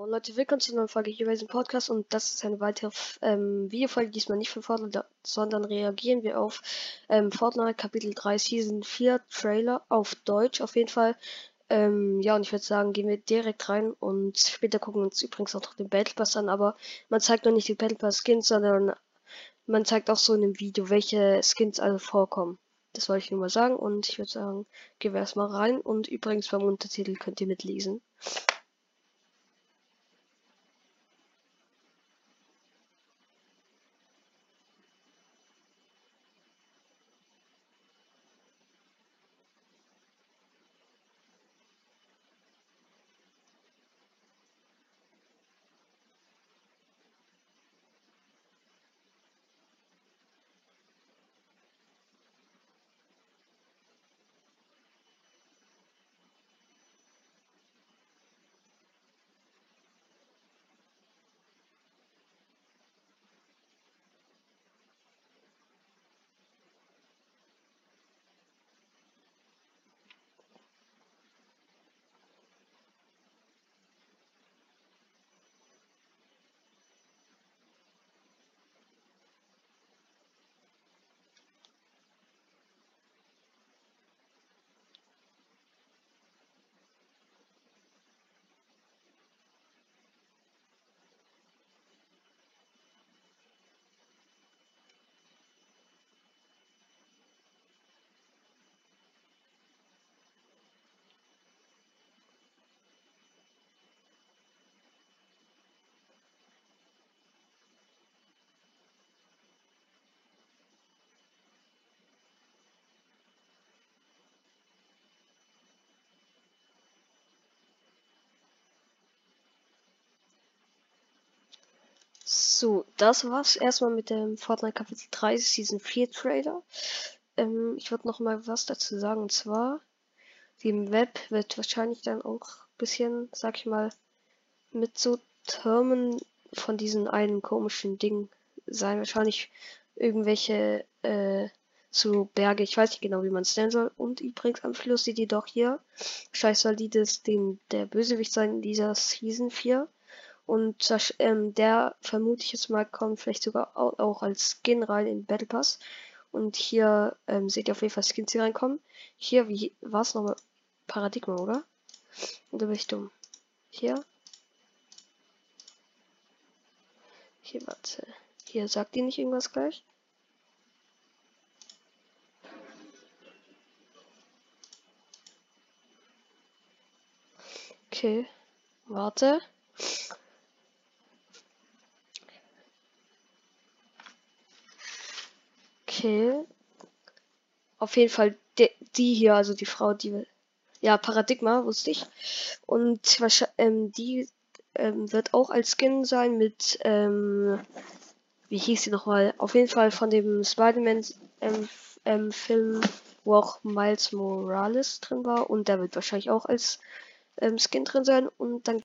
Moin Leute, willkommen zu einer neuen Folge hier bei diesem Podcast und das ist eine weitere ähm, Videofolge, diesmal nicht von Fortnite, sondern reagieren wir auf ähm, Fortnite Kapitel 3 Season 4 Trailer auf Deutsch auf jeden Fall. Ähm, ja, und ich würde sagen, gehen wir direkt rein und später gucken wir uns übrigens auch noch den Battle Pass an, aber man zeigt noch nicht die Battle Pass Skins, sondern man zeigt auch so in dem Video, welche Skins alle vorkommen. Das wollte ich nur mal sagen und ich würde sagen, gehen wir erstmal rein und übrigens beim Untertitel könnt ihr mitlesen. So, das war's erstmal mit dem Fortnite Kapitel 3 Season 4 Trailer. Ähm, ich würde noch mal was dazu sagen, und zwar, dem Web wird wahrscheinlich dann auch ein bisschen, sag ich mal, mit so Termen von diesen einen komischen Ding sein. Wahrscheinlich irgendwelche, äh, so Berge, ich weiß nicht genau, wie man es nennen soll. Und übrigens am Schluss sieht ihr doch hier, scheiß soll die das den, der Bösewicht sein in dieser Season 4. Und ähm, der vermute ich jetzt mal kommt vielleicht sogar auch, als Skin rein in Battle Pass. Und hier ähm, seht ihr auf jeden Fall Skins, die reinkommen. Hier, wie war es nochmal? Paradigma, oder? Bin ich dumm? Hier. Hier, warte. Hier, sagt die nicht irgendwas gleich? Okay. Warte. Okay. Auf jeden Fall die, die hier, also die Frau, die. Ja, Paradigma, wusste ich. Und ähm, die ähm, wird auch als Skin sein mit. Ähm, wie hieß sie nochmal? Auf jeden Fall von dem Spider-Man ähm, ähm, wo auch Miles Morales drin war. Und der wird wahrscheinlich auch als ähm, Skin drin sein. Und dann